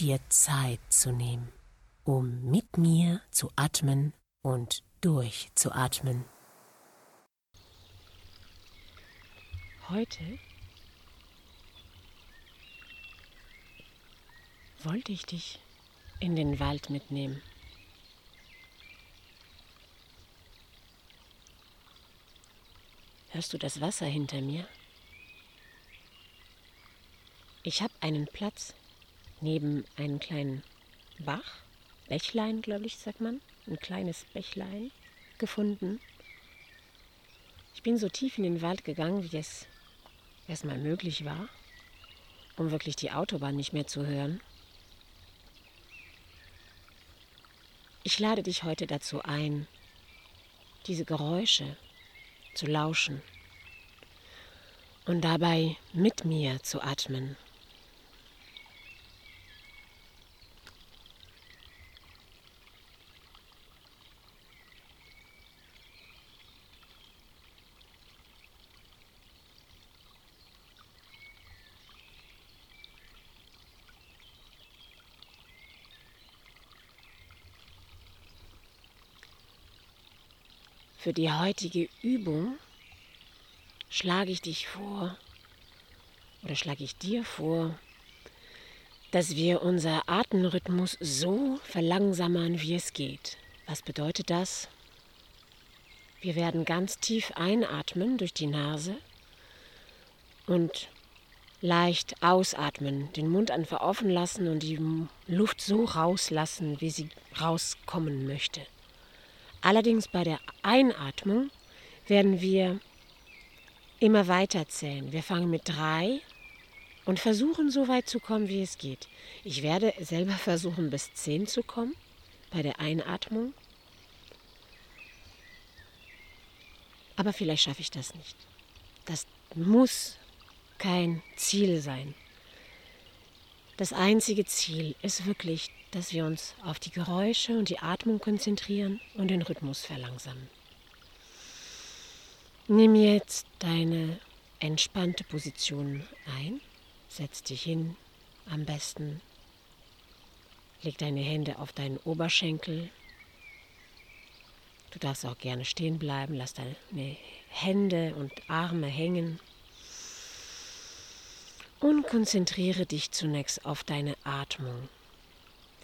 dir Zeit zu nehmen, um mit mir zu atmen und durchzuatmen. Heute wollte ich dich in den Wald mitnehmen. Hörst du das Wasser hinter mir? Ich habe einen Platz neben einem kleinen Bach, Bächlein, glaube ich, sagt man, ein kleines Bächlein gefunden. Ich bin so tief in den Wald gegangen, wie es erstmal möglich war, um wirklich die Autobahn nicht mehr zu hören. Ich lade dich heute dazu ein, diese Geräusche zu lauschen und dabei mit mir zu atmen. Für die heutige Übung schlage ich dich vor oder schlage ich dir vor, dass wir unser Atemrhythmus so verlangsamern, wie es geht. Was bedeutet das? Wir werden ganz tief einatmen durch die Nase und leicht ausatmen, den Mund einfach offen lassen und die Luft so rauslassen, wie sie rauskommen möchte. Allerdings bei der Einatmung werden wir immer weiter zählen. Wir fangen mit drei und versuchen so weit zu kommen, wie es geht. Ich werde selber versuchen, bis zehn zu kommen bei der Einatmung. Aber vielleicht schaffe ich das nicht. Das muss kein Ziel sein. Das einzige Ziel ist wirklich dass wir uns auf die Geräusche und die Atmung konzentrieren und den Rhythmus verlangsamen. Nimm jetzt deine entspannte Position ein, setz dich hin, am besten leg deine Hände auf deinen Oberschenkel. Du darfst auch gerne stehen bleiben, lass deine Hände und Arme hängen und konzentriere dich zunächst auf deine Atmung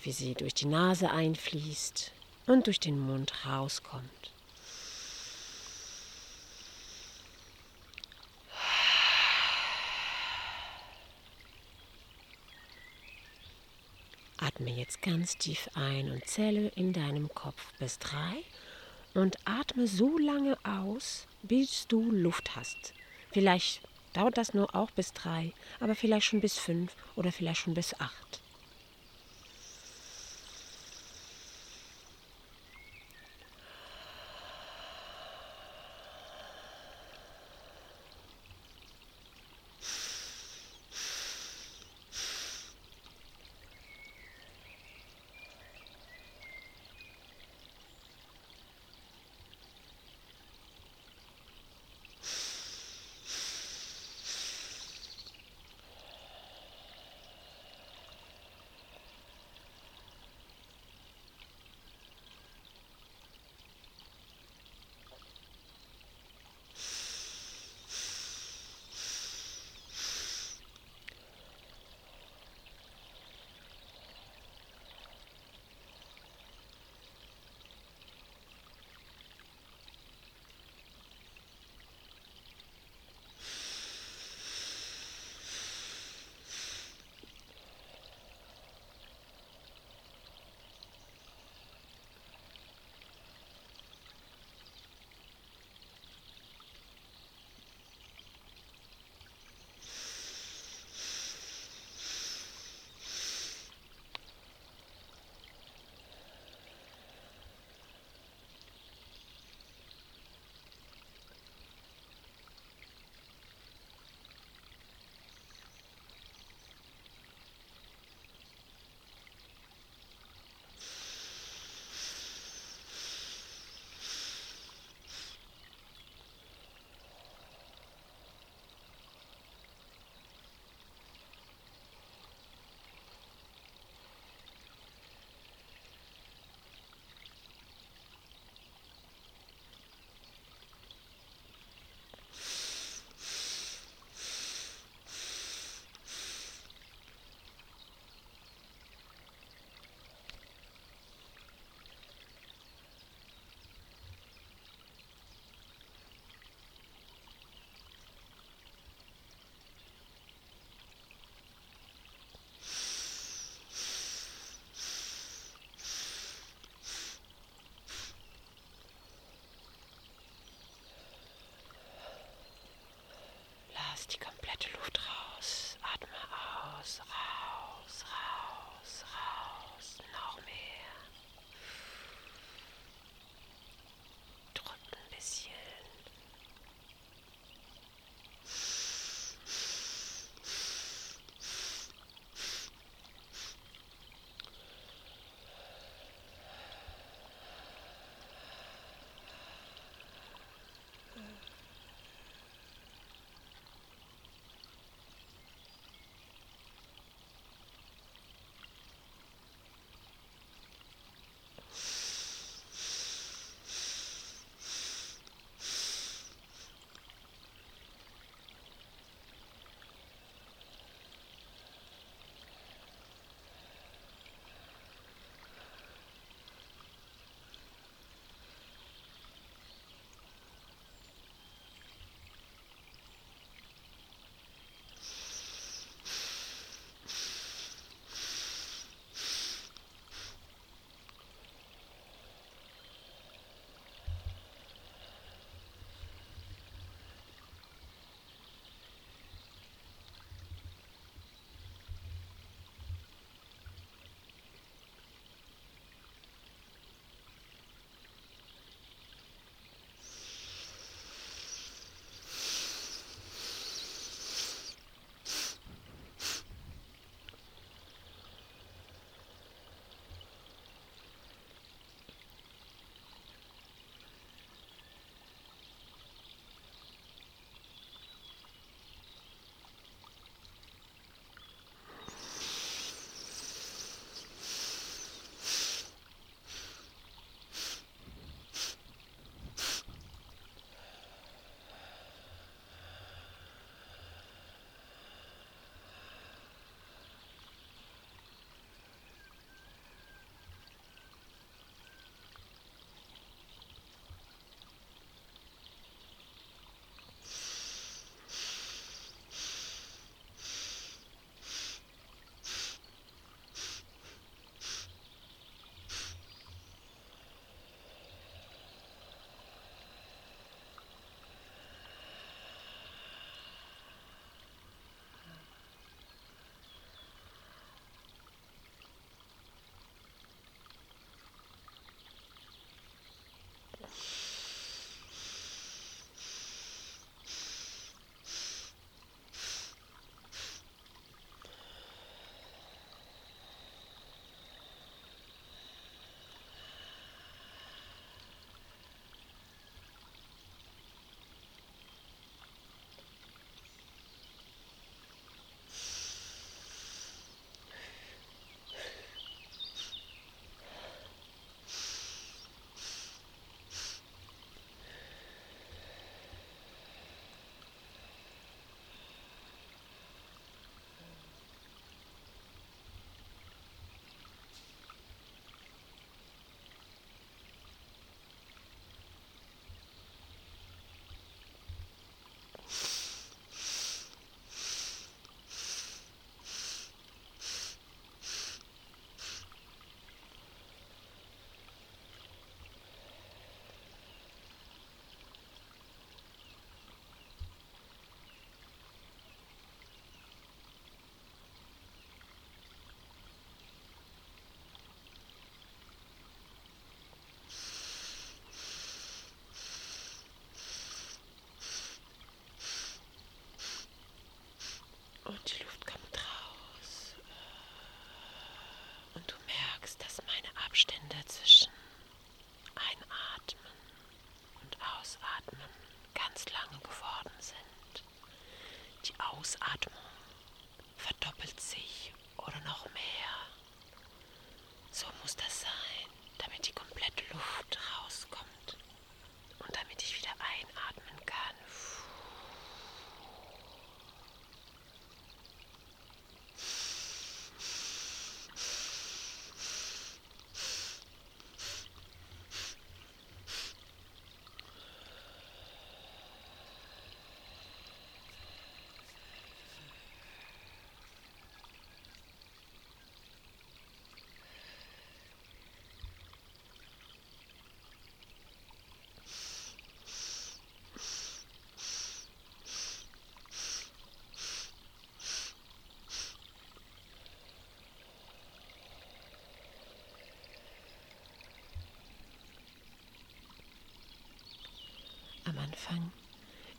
wie sie durch die Nase einfließt und durch den Mund rauskommt. Atme jetzt ganz tief ein und zähle in deinem Kopf bis drei und atme so lange aus, bis du Luft hast. Vielleicht dauert das nur auch bis drei, aber vielleicht schon bis fünf oder vielleicht schon bis acht.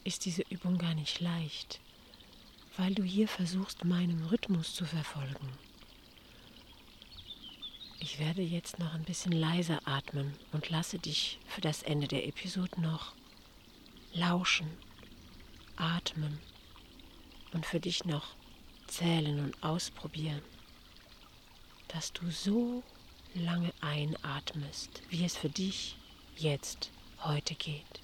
Ist diese Übung gar nicht leicht, weil du hier versuchst, meinen Rhythmus zu verfolgen. Ich werde jetzt noch ein bisschen leiser atmen und lasse dich für das Ende der Episode noch lauschen, atmen und für dich noch zählen und ausprobieren, dass du so lange einatmest, wie es für dich jetzt heute geht.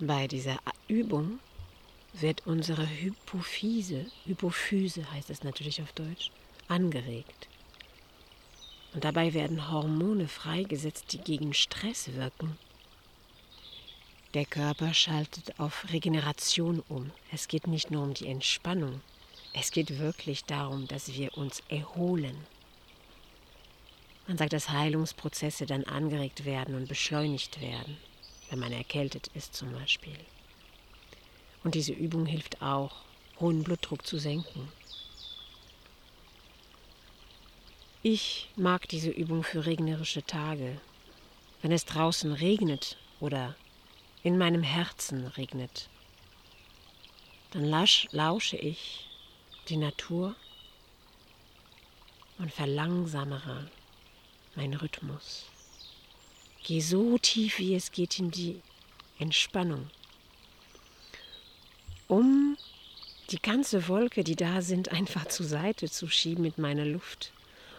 Bei dieser Übung wird unsere Hypophyse, Hypophyse heißt es natürlich auf Deutsch, angeregt. Und dabei werden Hormone freigesetzt, die gegen Stress wirken. Der Körper schaltet auf Regeneration um. Es geht nicht nur um die Entspannung, es geht wirklich darum, dass wir uns erholen. Man sagt, dass Heilungsprozesse dann angeregt werden und beschleunigt werden wenn man erkältet ist zum Beispiel. Und diese Übung hilft auch, hohen Blutdruck zu senken. Ich mag diese Übung für regnerische Tage, wenn es draußen regnet oder in meinem Herzen regnet. Dann lausche ich die Natur und verlangsamere meinen Rhythmus. Geh so tief, wie es geht, in die Entspannung, um die ganze Wolke, die da sind, einfach zur Seite zu schieben mit meiner Luft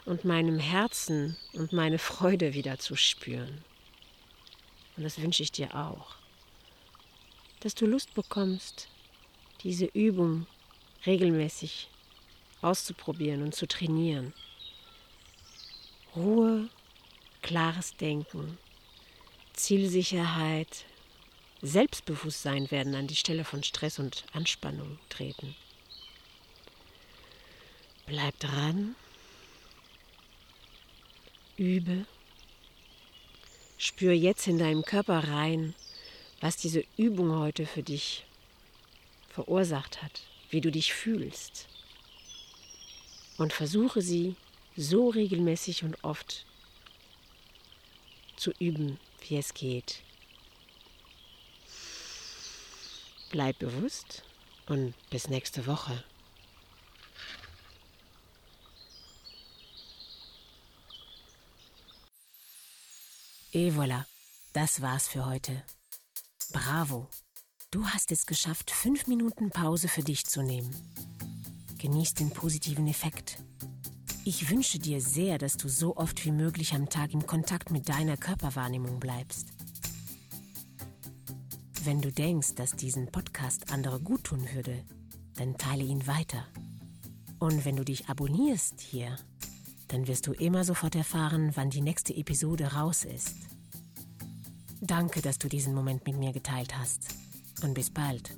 und meinem Herzen und meine Freude wieder zu spüren. Und das wünsche ich dir auch, dass du Lust bekommst, diese Übung regelmäßig auszuprobieren und zu trainieren. Ruhe, klares Denken, Zielsicherheit, Selbstbewusstsein werden an die Stelle von Stress und Anspannung treten. Bleib dran, übe, spür jetzt in deinem Körper rein, was diese Übung heute für dich verursacht hat, wie du dich fühlst. Und versuche sie so regelmäßig und oft zu üben, wie es geht. Bleib bewusst und bis nächste Woche. Et voilà, das war's für heute. Bravo, du hast es geschafft, fünf Minuten Pause für dich zu nehmen. Genieß den positiven Effekt ich wünsche dir sehr, dass du so oft wie möglich am Tag im Kontakt mit deiner Körperwahrnehmung bleibst. Wenn du denkst, dass diesen Podcast andere gut tun würde, dann teile ihn weiter. Und wenn du dich abonnierst hier, dann wirst du immer sofort erfahren, wann die nächste Episode raus ist. Danke, dass du diesen Moment mit mir geteilt hast. Und bis bald.